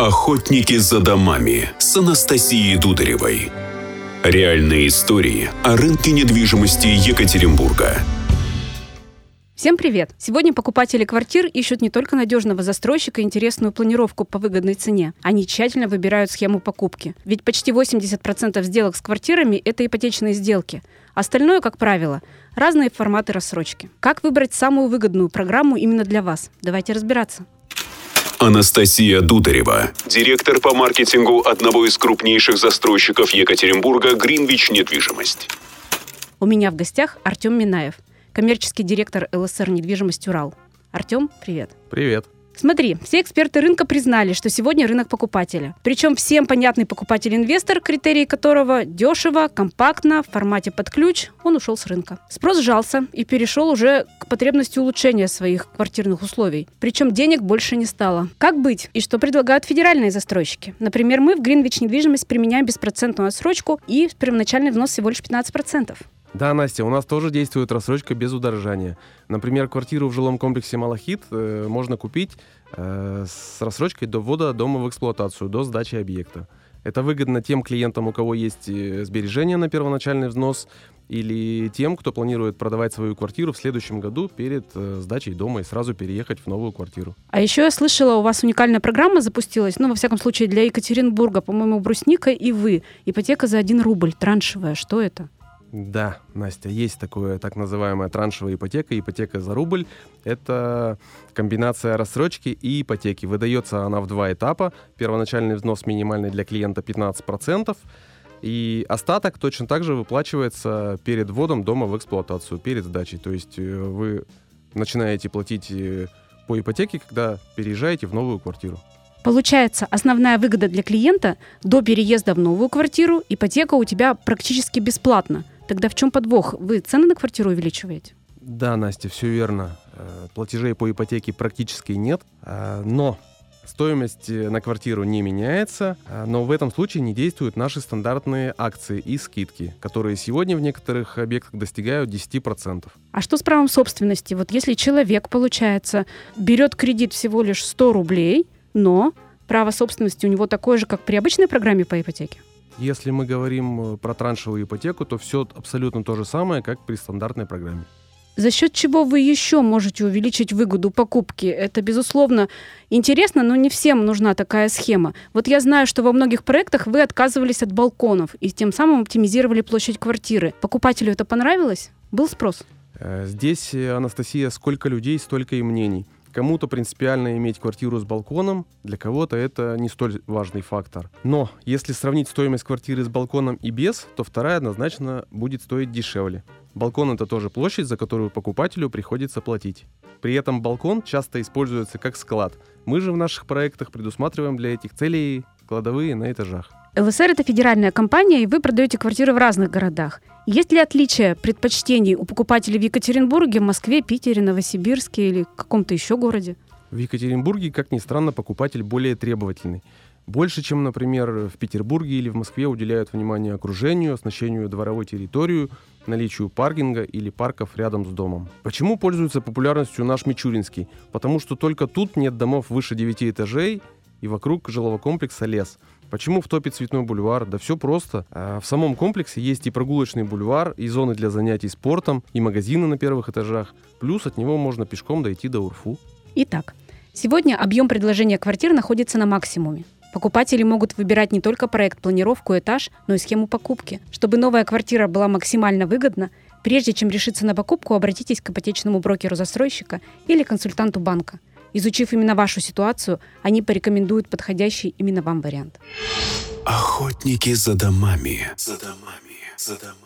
Охотники за домами с Анастасией Дударевой. Реальные истории о рынке недвижимости Екатеринбурга. Всем привет! Сегодня покупатели квартир ищут не только надежного застройщика и интересную планировку по выгодной цене. Они тщательно выбирают схему покупки. Ведь почти 80% сделок с квартирами – это ипотечные сделки. Остальное, как правило, разные форматы рассрочки. Как выбрать самую выгодную программу именно для вас? Давайте разбираться. Анастасия Дударева, директор по маркетингу одного из крупнейших застройщиков Екатеринбурга «Гринвич Недвижимость». У меня в гостях Артем Минаев, коммерческий директор ЛСР «Недвижимость Урал». Артем, привет. Привет. Смотри, все эксперты рынка признали, что сегодня рынок покупателя. Причем всем понятный покупатель-инвестор, критерии которого дешево, компактно, в формате под ключ, он ушел с рынка. Спрос сжался и перешел уже к потребности улучшения своих квартирных условий. Причем денег больше не стало. Как быть? И что предлагают федеральные застройщики? Например, мы в Гринвич недвижимость применяем беспроцентную отсрочку и первоначальный взнос всего лишь 15%. Да, Настя, у нас тоже действует рассрочка без удорожания. Например, квартиру в жилом комплексе «Малахит» э, можно купить э, с рассрочкой до ввода дома в эксплуатацию, до сдачи объекта. Это выгодно тем клиентам, у кого есть э, сбережения на первоначальный взнос, или тем, кто планирует продавать свою квартиру в следующем году перед э, сдачей дома и сразу переехать в новую квартиру. А еще я слышала, у вас уникальная программа запустилась, ну, во всяком случае, для Екатеринбурга, по-моему, Брусника и вы. Ипотека за один рубль, траншевая. Что это? Да, Настя, есть такое так называемая траншевая ипотека, ипотека за рубль. Это комбинация рассрочки и ипотеки. Выдается она в два этапа. Первоначальный взнос минимальный для клиента 15%, и остаток точно так же выплачивается перед вводом дома в эксплуатацию, перед сдачей. То есть э, вы начинаете платить э, по ипотеке, когда переезжаете в новую квартиру. Получается, основная выгода для клиента до переезда в новую квартиру ипотека у тебя практически бесплатна. Тогда в чем подвох? Вы цены на квартиру увеличиваете? Да, Настя, все верно. Э, платежей по ипотеке практически нет, э, но стоимость э, на квартиру не меняется, но в этом случае не действуют наши стандартные акции и скидки, которые сегодня в некоторых объектах достигают 10%. А что с правом собственности? Вот если человек, получается, берет кредит всего лишь 100 рублей, но право собственности у него такое же, как при обычной программе по ипотеке? Если мы говорим э, про траншевую ипотеку, то все абсолютно то же самое, как при стандартной программе. За счет чего вы еще можете увеличить выгоду покупки? Это, безусловно, интересно, но не всем нужна такая схема. Вот я знаю, что во многих проектах вы отказывались от балконов и тем самым оптимизировали площадь квартиры. Покупателю это понравилось? Был спрос? Э, здесь, э, Анастасия, сколько людей, столько и мнений. Кому-то принципиально иметь квартиру с балконом, для кого-то это не столь важный фактор. Но если сравнить стоимость квартиры с балконом и без, то вторая однозначно будет стоить дешевле. Балкон это тоже площадь, за которую покупателю приходится платить. При этом балкон часто используется как склад. Мы же в наших проектах предусматриваем для этих целей кладовые на этажах. ЛСР – это федеральная компания, и вы продаете квартиры в разных городах. Есть ли отличия предпочтений у покупателей в Екатеринбурге, Москве, Питере, Новосибирске или каком-то еще городе? В Екатеринбурге, как ни странно, покупатель более требовательный. Больше, чем, например, в Петербурге или в Москве уделяют внимание окружению, оснащению дворовой территории, наличию паркинга или парков рядом с домом. Почему пользуется популярностью наш Мичуринский? Потому что только тут нет домов выше 9 этажей и вокруг жилого комплекса лес – Почему в топе Цветной бульвар? Да все просто. А в самом комплексе есть и прогулочный бульвар, и зоны для занятий спортом, и магазины на первых этажах. Плюс от него можно пешком дойти до Урфу. Итак, сегодня объем предложения квартир находится на максимуме. Покупатели могут выбирать не только проект, планировку, этаж, но и схему покупки. Чтобы новая квартира была максимально выгодна, прежде чем решиться на покупку, обратитесь к ипотечному брокеру застройщика или консультанту банка – Изучив именно вашу ситуацию, они порекомендуют подходящий именно вам вариант. Охотники за домами. За домами. За домами.